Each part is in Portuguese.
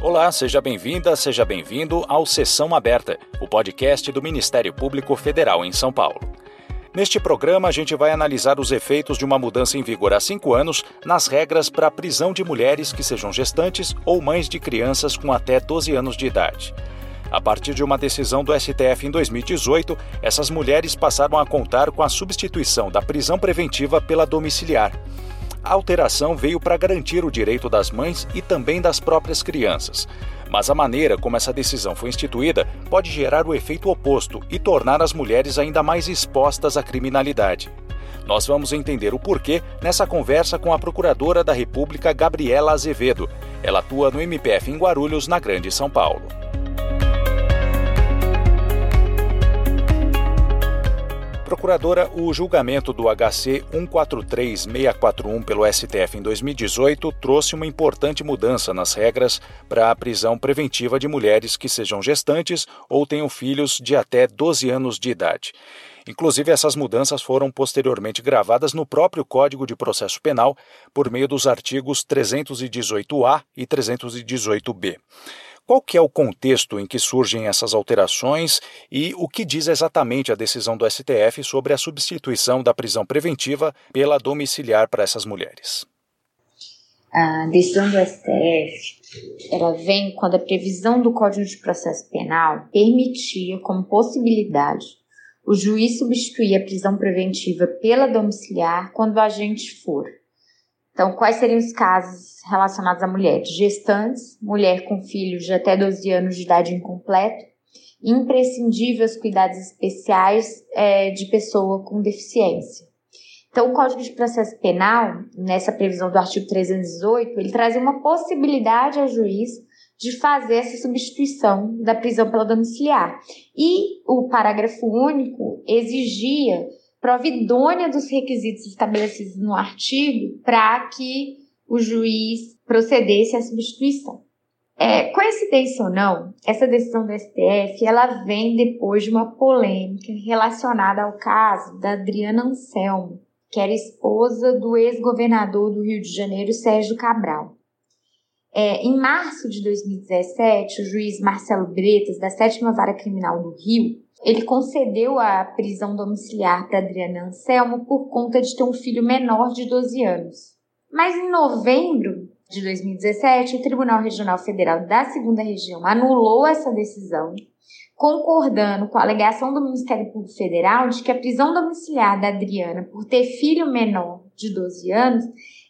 Olá, seja bem-vinda, seja bem-vindo ao Sessão Aberta, o podcast do Ministério Público Federal em São Paulo. Neste programa, a gente vai analisar os efeitos de uma mudança em vigor há cinco anos nas regras para a prisão de mulheres que sejam gestantes ou mães de crianças com até 12 anos de idade. A partir de uma decisão do STF em 2018, essas mulheres passaram a contar com a substituição da prisão preventiva pela domiciliar. A alteração veio para garantir o direito das mães e também das próprias crianças. Mas a maneira como essa decisão foi instituída pode gerar o efeito oposto e tornar as mulheres ainda mais expostas à criminalidade. Nós vamos entender o porquê nessa conversa com a Procuradora da República Gabriela Azevedo. Ela atua no MPF em Guarulhos, na Grande São Paulo. Procuradora, o julgamento do HC 143641 pelo STF em 2018 trouxe uma importante mudança nas regras para a prisão preventiva de mulheres que sejam gestantes ou tenham filhos de até 12 anos de idade. Inclusive, essas mudanças foram posteriormente gravadas no próprio Código de Processo Penal por meio dos artigos 318-A e 318-B. Qual que é o contexto em que surgem essas alterações e o que diz exatamente a decisão do STF sobre a substituição da prisão preventiva pela domiciliar para essas mulheres? A decisão do STF, ela vem quando a previsão do Código de Processo Penal permitia como possibilidade o juiz substituir a prisão preventiva pela domiciliar quando o agente for então, quais seriam os casos relacionados a mulheres? Gestantes, mulher com filhos de até 12 anos de idade incompleta, imprescindíveis cuidados especiais é, de pessoa com deficiência. Então, o Código de Processo Penal, nessa previsão do artigo 318, ele traz uma possibilidade ao juiz de fazer essa substituição da prisão pela domiciliar. E o parágrafo único exigia prova idônea dos requisitos estabelecidos no artigo para que o juiz procedesse à substituição. É, coincidência ou não, essa decisão do STF ela vem depois de uma polêmica relacionada ao caso da Adriana Anselmo, que era esposa do ex-governador do Rio de Janeiro, Sérgio Cabral. É, em março de 2017, o juiz Marcelo Bretas, da Sétima Vara Criminal do Rio, ele concedeu a prisão domiciliar para Adriana Anselmo por conta de ter um filho menor de 12 anos. Mas em novembro de 2017, o Tribunal Regional Federal da Segunda Região anulou essa decisão, concordando com a alegação do Ministério Público Federal de que a prisão domiciliar da Adriana por ter filho menor de 12 anos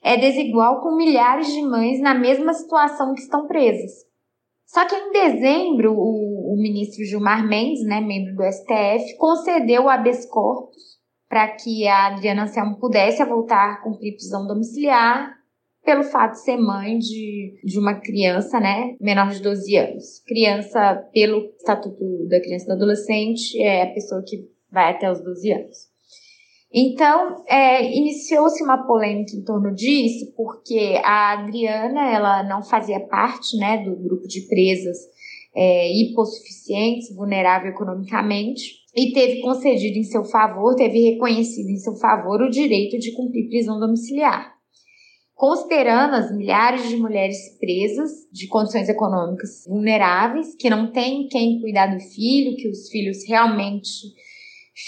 é desigual com milhares de mães na mesma situação que estão presas. Só que em dezembro, o, ministro Gilmar Mendes, né, membro do STF, concedeu o habeas corpus para que a Adriana Anselmo pudesse voltar a cumprir prisão domiciliar pelo fato de ser mãe de, de uma criança, né, menor de 12 anos. Criança, pelo Estatuto da Criança e do Adolescente, é a pessoa que vai até os 12 anos. Então, é, iniciou-se uma polêmica em torno disso, porque a Adriana ela não fazia parte né, do grupo de presas é, hipossuficientes, vulnerável economicamente, e teve concedido em seu favor, teve reconhecido em seu favor o direito de cumprir prisão domiciliar. Considerando as milhares de mulheres presas de condições econômicas vulneráveis, que não têm quem cuidar do filho, que os filhos realmente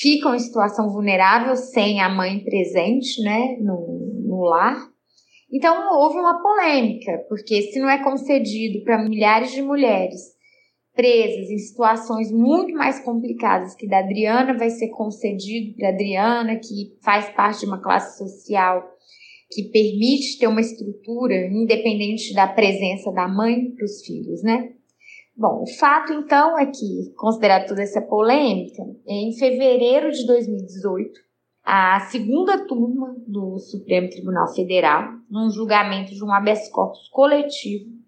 ficam em situação vulnerável sem a mãe presente, né, no, no lar. Então houve uma polêmica, porque se não é concedido para milhares de mulheres presas em situações muito mais complicadas que da Adriana, vai ser concedido para Adriana, que faz parte de uma classe social que permite ter uma estrutura independente da presença da mãe para os filhos, né? Bom, o fato então é que, considerado toda essa polêmica, em fevereiro de 2018, a segunda turma do Supremo Tribunal Federal, num julgamento de um habeas corpus coletivo,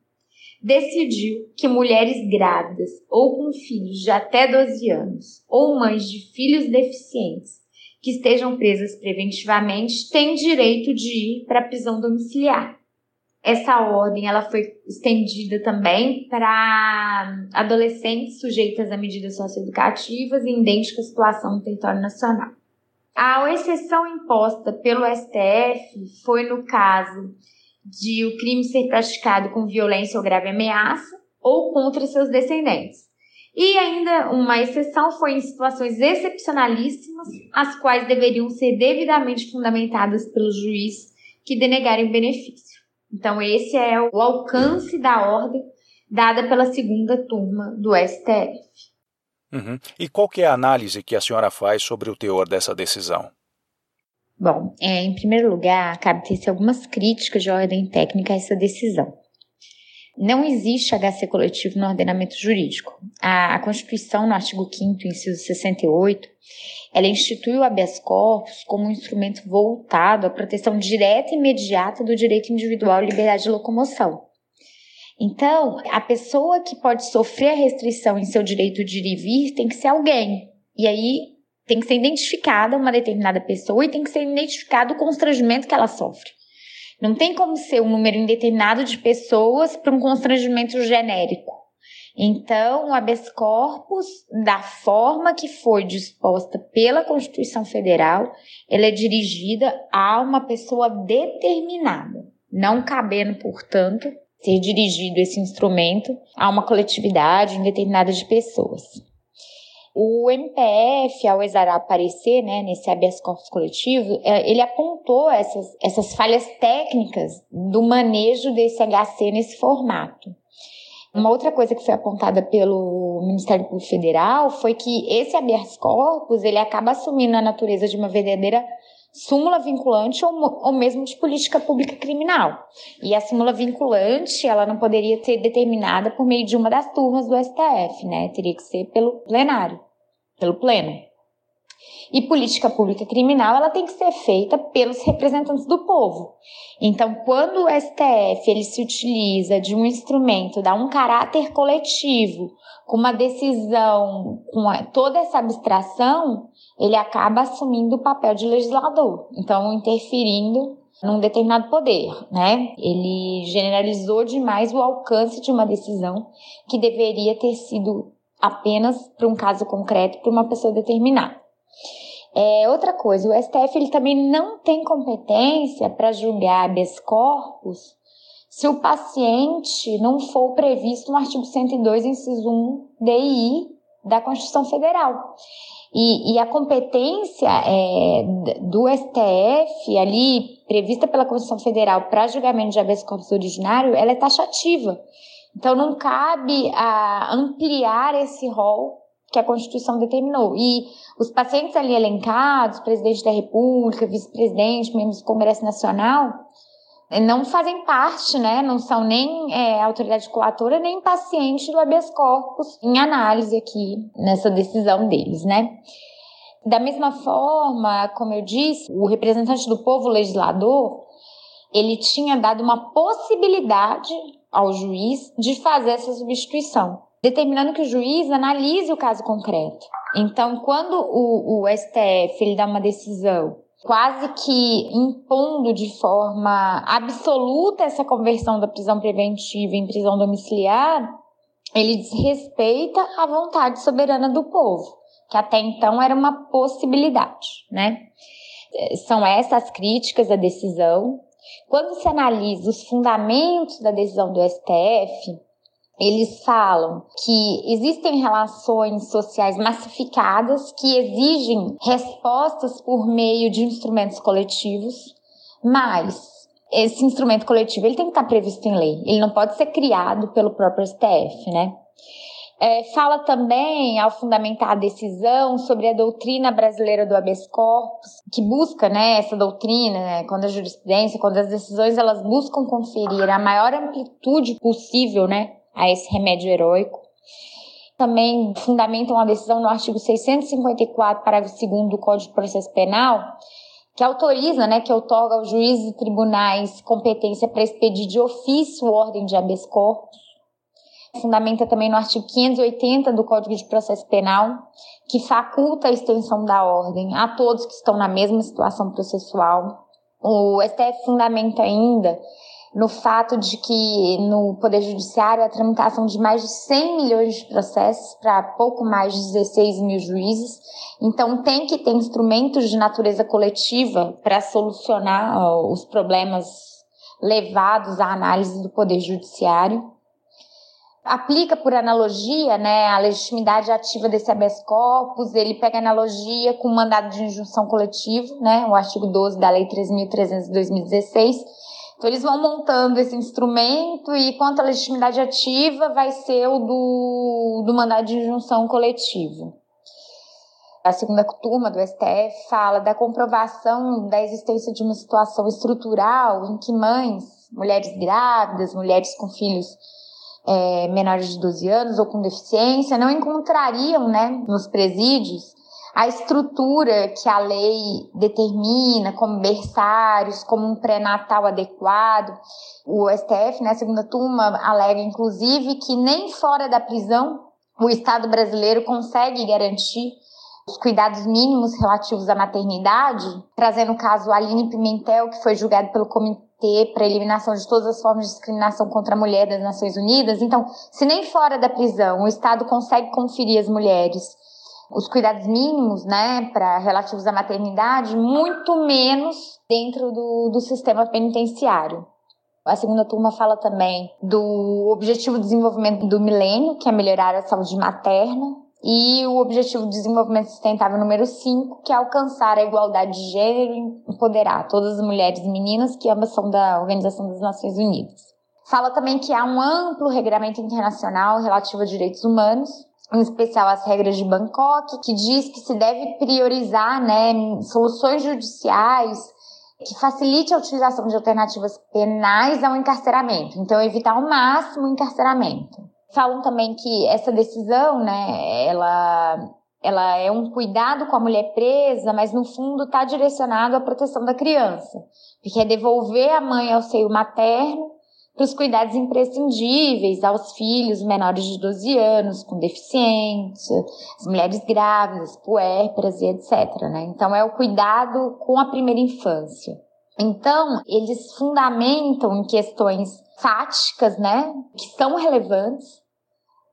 decidiu que mulheres grávidas ou com filhos de até 12 anos ou mães de filhos deficientes que estejam presas preventivamente têm direito de ir para a prisão domiciliar. Essa ordem ela foi estendida também para adolescentes sujeitas a medidas socioeducativas em idêntica situação no território nacional. A exceção imposta pelo STF foi no caso de o crime ser praticado com violência ou grave ameaça, ou contra seus descendentes. E ainda uma exceção foi em situações excepcionalíssimas, as quais deveriam ser devidamente fundamentadas pelo juiz que denegarem benefício. Então, esse é o alcance da ordem dada pela segunda turma do STF. Uhum. E qual é a análise que a senhora faz sobre o teor dessa decisão? Bom, é, em primeiro lugar, cabe ter algumas críticas de ordem técnica a essa decisão. Não existe HC coletivo no ordenamento jurídico. A, a Constituição, no artigo 5 inciso 68, ela institui o habeas corpus como um instrumento voltado à proteção direta e imediata do direito individual à liberdade de locomoção. Então, a pessoa que pode sofrer a restrição em seu direito de ir e vir tem que ser alguém. E aí tem que ser identificada uma determinada pessoa e tem que ser identificado o constrangimento que ela sofre. Não tem como ser um número indeterminado de pessoas para um constrangimento genérico. Então, o habeas corpus, da forma que foi disposta pela Constituição Federal, ela é dirigida a uma pessoa determinada, não cabendo, portanto, ser dirigido esse instrumento a uma coletividade indeterminada de pessoas. O MPF, ao aparecer né, nesse habeas corpus coletivo, é, ele apontou essas, essas falhas técnicas do manejo desse HC nesse formato. Uma outra coisa que foi apontada pelo Ministério Público Federal foi que esse habeas corpus ele acaba assumindo a natureza de uma verdadeira súmula vinculante ou, ou mesmo de política pública criminal. E a súmula vinculante, ela não poderia ser determinada por meio de uma das turmas do STF, né? Teria que ser pelo plenário, pelo pleno. E política pública criminal, ela tem que ser feita pelos representantes do povo. Então, quando o STF ele se utiliza de um instrumento, dá um caráter coletivo, com uma decisão, com toda essa abstração, ele acaba assumindo o papel de legislador, então interferindo num determinado poder, né? Ele generalizou demais o alcance de uma decisão que deveria ter sido apenas para um caso concreto, para uma pessoa determinada. É, outra coisa, o STF ele também não tem competência para julgar habeas corpus se o paciente não for previsto no artigo 102, inciso 1 DI da Constituição Federal. E, e a competência é, do STF, ali, prevista pela Constituição Federal para julgamento de habeas corpus originário, ela é taxativa. Então, não cabe a ampliar esse rol que a Constituição determinou. E os pacientes ali elencados, presidente da República, vice-presidente, membros do Congresso Nacional, não fazem parte, né, não são nem é, autoridade coatora, nem paciente do habeas corpus em análise aqui nessa decisão deles, né. Da mesma forma, como eu disse, o representante do povo legislador, ele tinha dado uma possibilidade ao juiz de fazer essa substituição, determinando que o juiz analise o caso concreto. Então, quando o, o STF ele dá uma decisão quase que impondo de forma absoluta essa conversão da prisão preventiva em prisão domiciliar, ele desrespeita a vontade soberana do povo, que até então era uma possibilidade, né? São essas críticas à decisão. Quando se analisa os fundamentos da decisão do STF, eles falam que existem relações sociais massificadas que exigem respostas por meio de instrumentos coletivos, mas esse instrumento coletivo ele tem que estar previsto em lei, ele não pode ser criado pelo próprio STF, né? É, fala também, ao fundamentar a decisão, sobre a doutrina brasileira do habeas corpus, que busca né, essa doutrina, né, quando a jurisprudência, quando as decisões elas buscam conferir a maior amplitude possível né, a esse remédio heróico. Também fundamentam a decisão no artigo 654, parágrafo 2 do Código de Processo Penal, que autoriza, né, que otorga aos juízes e tribunais competência para expedir de ofício ordem de habeas corpus. Fundamenta também no artigo 580 do Código de Processo Penal, que faculta a extensão da ordem a todos que estão na mesma situação processual. O STF fundamenta ainda no fato de que no Poder Judiciário a tramitação de mais de 100 milhões de processos para pouco mais de 16 mil juízes. Então, tem que ter instrumentos de natureza coletiva para solucionar os problemas levados à análise do Poder Judiciário. aplica por analogia, né, a legitimidade ativa desse habeas corpus, ele pega analogia com o mandado de injunção coletivo, né, o artigo 12 da Lei 3.300 de 2016. Então, eles vão montando esse instrumento e quanto à legitimidade ativa vai ser o do, do mandado de injunção coletivo. A segunda turma do STF fala da comprovação da existência de uma situação estrutural em que mães, mulheres grávidas, mulheres com filhos é, menores de 12 anos ou com deficiência não encontrariam né, nos presídios a estrutura que a lei determina, como berçários, como um pré-natal adequado. O STF, né, segunda turma, alega, inclusive, que nem fora da prisão o Estado brasileiro consegue garantir os cuidados mínimos relativos à maternidade, trazendo o caso Aline Pimentel, que foi julgado pelo Comitê para a eliminação de todas as formas de discriminação contra a mulher das Nações Unidas. Então, se nem fora da prisão o Estado consegue conferir às mulheres os cuidados mínimos, né, para relativos à maternidade, muito menos dentro do, do sistema penitenciário. A segunda turma fala também do Objetivo de Desenvolvimento do Milênio, que é melhorar a saúde materna, e o Objetivo de Desenvolvimento Sustentável número 5, que é alcançar a igualdade de gênero e empoderar todas as mulheres e meninas, que ambas são da Organização das Nações Unidas. Fala também que há um amplo regramento internacional relativo a direitos humanos, em especial as regras de Bangkok, que diz que se deve priorizar né, soluções judiciais que facilite a utilização de alternativas penais ao encarceramento. Então, evitar ao máximo o encarceramento. Falam também que essa decisão, né, ela, ela é um cuidado com a mulher presa, mas no fundo está direcionado à proteção da criança, porque é devolver a mãe ao seio materno para os cuidados imprescindíveis aos filhos menores de 12 anos, com deficiência, as mulheres grávidas, puérperas e etc. Né? Então, é o cuidado com a primeira infância. Então, eles fundamentam em questões fáticas, né, que são relevantes,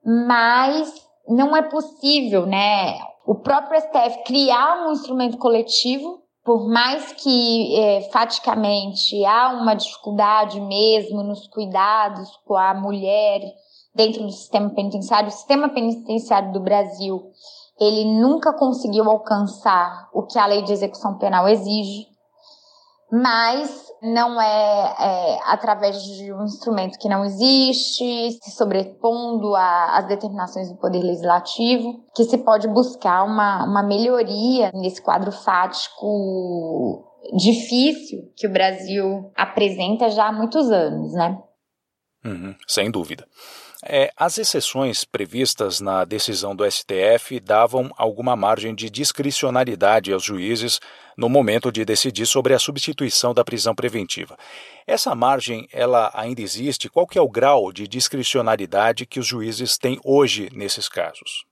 mas não é possível, né, o próprio STF criar um instrumento coletivo, por mais que é, faticamente há uma dificuldade mesmo nos cuidados com a mulher dentro do sistema penitenciário, o sistema penitenciário do Brasil, ele nunca conseguiu alcançar o que a lei de execução penal exige mas não é, é, através de um instrumento que não existe, se sobrepondo às determinações do Poder Legislativo, que se pode buscar uma, uma melhoria nesse quadro fático difícil que o Brasil apresenta já há muitos anos, né? Uhum, sem dúvida. É, as exceções previstas na decisão do STF davam alguma margem de discricionalidade aos juízes no momento de decidir sobre a substituição da prisão preventiva. Essa margem, ela ainda existe? Qual que é o grau de discricionalidade que os juízes têm hoje nesses casos?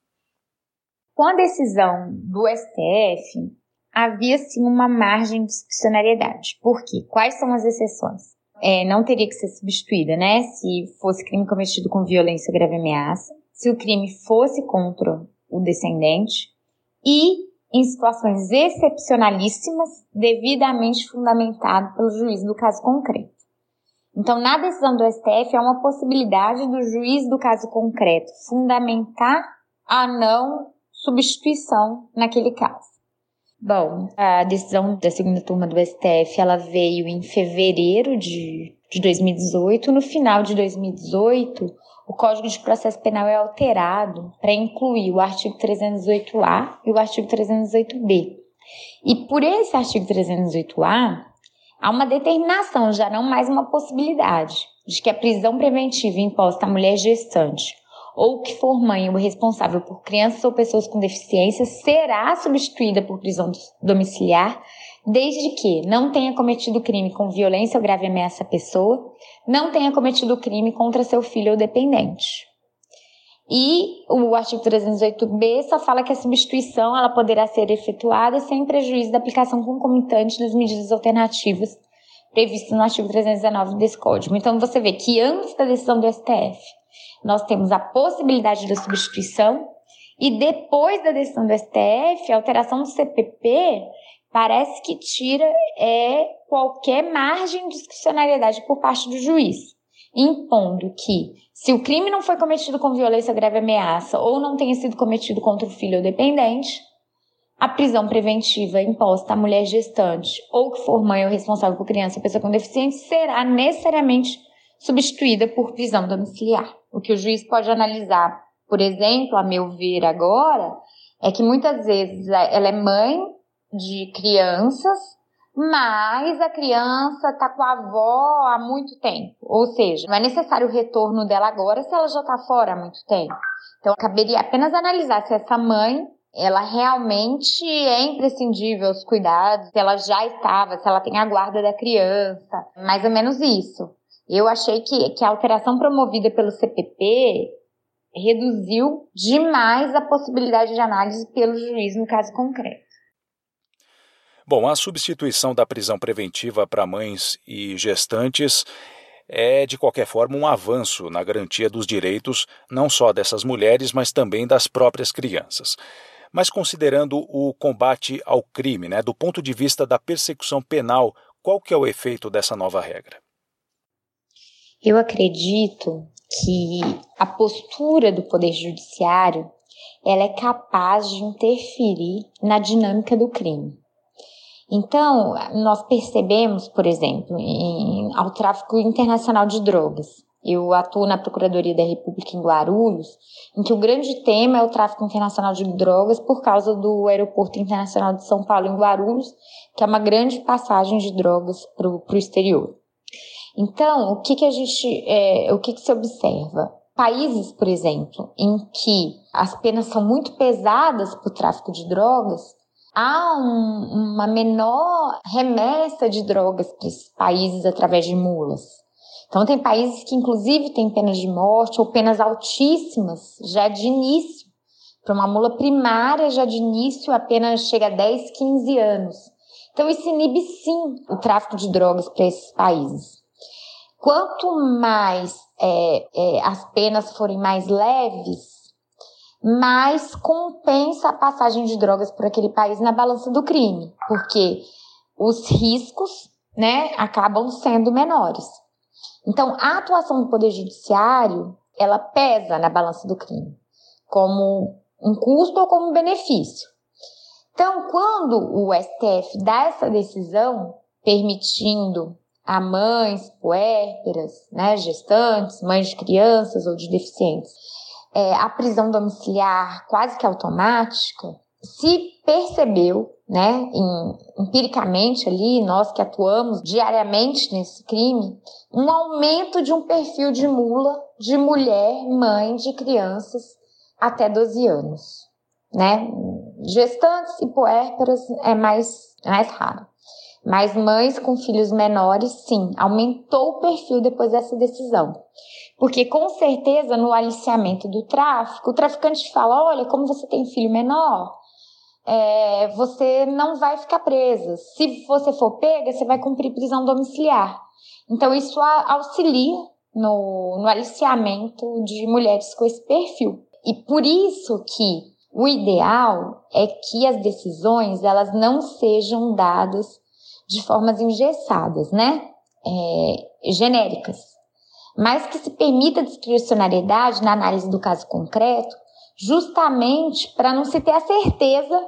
Com a decisão do STF, havia sim uma margem de discricionariedade. Por quê? Quais são as exceções? é, não teria que ser substituída, né? Se fosse crime cometido com violência, grave ameaça, se o crime fosse contra o descendente e em situações excepcionalíssimas, devidamente fundamentado pelo juiz do caso concreto. Então, na decisão do STF, há uma possibilidade do juiz do caso concreto fundamentar a não substituição naquele caso. Bom, a decisão da segunda turma do STF, ela veio em fevereiro de, de 2018. No final de 2018, o Código de Processo Penal é alterado para incluir o artigo 308-A e o artigo 308-B. E por esse artigo 308-A, há uma determinação, já não mais uma possibilidade, de que a prisão preventiva imposta à mulher gestante ou que for mãe ou responsável por crianças ou pessoas com deficiência será substituída por prisão domiciliar, desde que não tenha cometido crime com violência ou grave ameaça à pessoa, não tenha cometido crime contra seu filho ou dependente. E o artigo 308b só fala que a substituição ela poderá ser efetuada sem prejuízo da aplicação concomitante das medidas alternativas previstas no artigo 319 desse código. Então você vê que antes da decisão do STF, nós temos a possibilidade da substituição e depois da decisão do STF, a alteração do CPP parece que tira é, qualquer margem de discricionariedade por parte do juiz. impondo que, se o crime não foi cometido com violência grave ameaça ou não tenha sido cometido contra o filho ou dependente, a prisão preventiva imposta à mulher gestante ou que for mãe ou responsável por criança ou pessoa com deficiência será necessariamente substituída por prisão domiciliar. O que o juiz pode analisar, por exemplo, a meu ver agora, é que muitas vezes ela é mãe de crianças mas a criança está com a avó há muito tempo. Ou seja, não é necessário o retorno dela agora se ela já está fora há muito tempo. Então, caberia apenas analisar se essa mãe ela realmente é imprescindível os cuidados, se ela já estava, se ela tem a guarda da criança, mais ou menos isso. Eu achei que, que a alteração promovida pelo CPP reduziu demais a possibilidade de análise pelo juiz no caso concreto. Bom, a substituição da prisão preventiva para mães e gestantes é, de qualquer forma, um avanço na garantia dos direitos não só dessas mulheres, mas também das próprias crianças. Mas considerando o combate ao crime, né, do ponto de vista da persecução penal, qual que é o efeito dessa nova regra? Eu acredito que a postura do Poder Judiciário ela é capaz de interferir na dinâmica do crime. Então, nós percebemos, por exemplo, em, ao tráfico internacional de drogas. Eu atuo na Procuradoria da República em Guarulhos, em que o grande tema é o tráfico internacional de drogas por causa do Aeroporto Internacional de São Paulo em Guarulhos, que é uma grande passagem de drogas para o exterior. Então, o que, que a gente, é, o que, que se observa? Países, por exemplo, em que as penas são muito pesadas para o tráfico de drogas, há um, uma menor remessa de drogas para esses países através de mulas. Então, tem países que, inclusive, têm penas de morte ou penas altíssimas já de início. Para uma mula primária, já de início, a pena chega a 10, 15 anos. Então, isso inibe sim o tráfico de drogas para esses países. Quanto mais é, é, as penas forem mais leves, mais compensa a passagem de drogas por aquele país na balança do crime, porque os riscos, né, acabam sendo menores. Então, a atuação do poder judiciário, ela pesa na balança do crime, como um custo ou como um benefício. Então, quando o STF dá essa decisão, permitindo a mães puérperas, né, gestantes, mães de crianças ou de deficientes, é, a prisão domiciliar quase que automática, se percebeu, né, em, empiricamente ali, nós que atuamos diariamente nesse crime, um aumento de um perfil de mula de mulher, mãe de crianças até 12 anos, né? Gestantes e puérperas é mais, é mais raro. Mas mães com filhos menores, sim, aumentou o perfil depois dessa decisão. Porque com certeza no aliciamento do tráfico, o traficante fala: olha, como você tem filho menor, é, você não vai ficar presa. Se você for pega, você vai cumprir prisão domiciliar. Então isso auxilia no, no aliciamento de mulheres com esse perfil. E por isso que o ideal é que as decisões elas não sejam dadas de formas engessadas, né? É, genéricas mas que se permita discricionariedade na análise do caso concreto, justamente para não se ter a certeza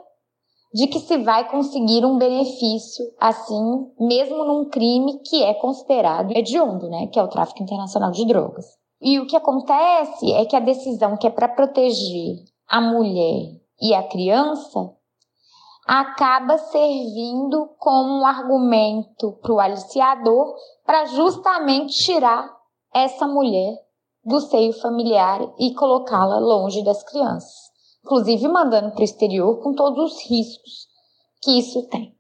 de que se vai conseguir um benefício assim, mesmo num crime que é considerado hediondo, né, que é o tráfico internacional de drogas. E o que acontece é que a decisão que é para proteger a mulher e a criança acaba servindo como um argumento para o aliciador para justamente tirar essa mulher do seio familiar e colocá-la longe das crianças, inclusive mandando para o exterior com todos os riscos que isso tem.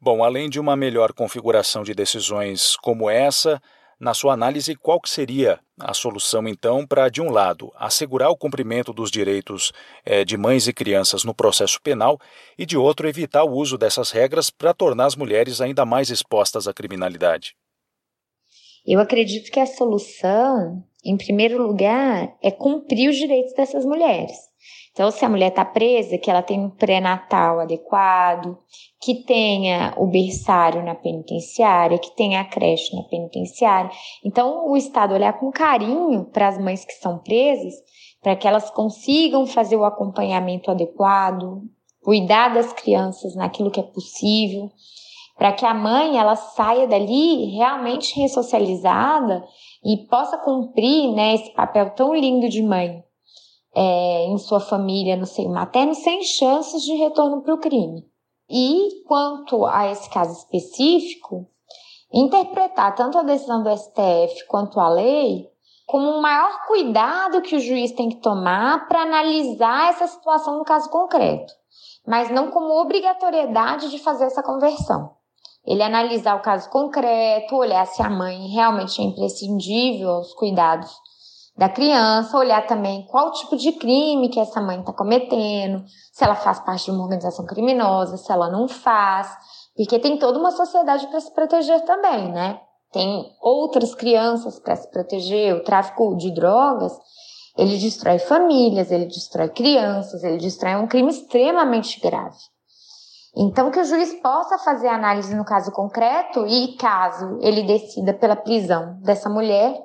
Bom, além de uma melhor configuração de decisões como essa, na sua análise, qual que seria a solução, então, para, de um lado, assegurar o cumprimento dos direitos eh, de mães e crianças no processo penal e, de outro, evitar o uso dessas regras para tornar as mulheres ainda mais expostas à criminalidade? Eu acredito que a solução, em primeiro lugar, é cumprir os direitos dessas mulheres. Então, se a mulher está presa, que ela tem um pré-natal adequado, que tenha o berçário na penitenciária, que tenha a creche na penitenciária. Então, o Estado olhar com carinho para as mães que são presas, para que elas consigam fazer o acompanhamento adequado, cuidar das crianças naquilo que é possível, para que a mãe ela saia dali realmente ressocializada e possa cumprir né, esse papel tão lindo de mãe é, em sua família no seio materno sem chances de retorno para o crime. E quanto a esse caso específico, interpretar tanto a decisão do STF quanto a lei como um maior cuidado que o juiz tem que tomar para analisar essa situação no caso concreto, mas não como obrigatoriedade de fazer essa conversão. Ele analisar o caso concreto, olhar se a mãe realmente é imprescindível aos cuidados da criança, olhar também qual tipo de crime que essa mãe está cometendo, se ela faz parte de uma organização criminosa, se ela não faz, porque tem toda uma sociedade para se proteger também, né? Tem outras crianças para se proteger, o tráfico de drogas, ele destrói famílias, ele destrói crianças, ele destrói um crime extremamente grave. Então, que o juiz possa fazer análise no caso concreto e, caso ele decida pela prisão dessa mulher,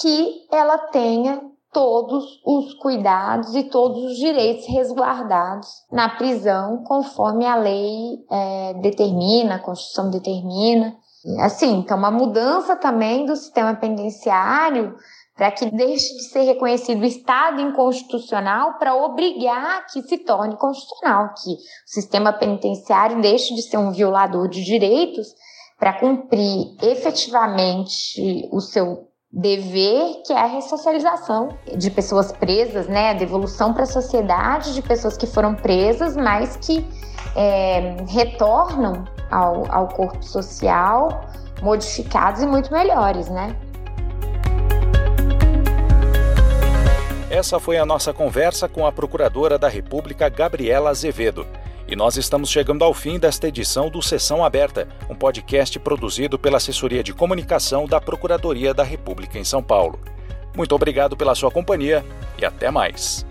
que ela tenha todos os cuidados e todos os direitos resguardados na prisão, conforme a lei é, determina, a Constituição determina. Assim, então, uma mudança também do sistema penitenciário para que deixe de ser reconhecido o Estado inconstitucional para obrigar que se torne constitucional, que o sistema penitenciário deixe de ser um violador de direitos para cumprir efetivamente o seu dever, que é a ressocialização de pessoas presas, né, a devolução para a sociedade de pessoas que foram presas, mas que é, retornam ao, ao corpo social modificados e muito melhores, né? Essa foi a nossa conversa com a Procuradora da República, Gabriela Azevedo. E nós estamos chegando ao fim desta edição do Sessão Aberta, um podcast produzido pela Assessoria de Comunicação da Procuradoria da República em São Paulo. Muito obrigado pela sua companhia e até mais.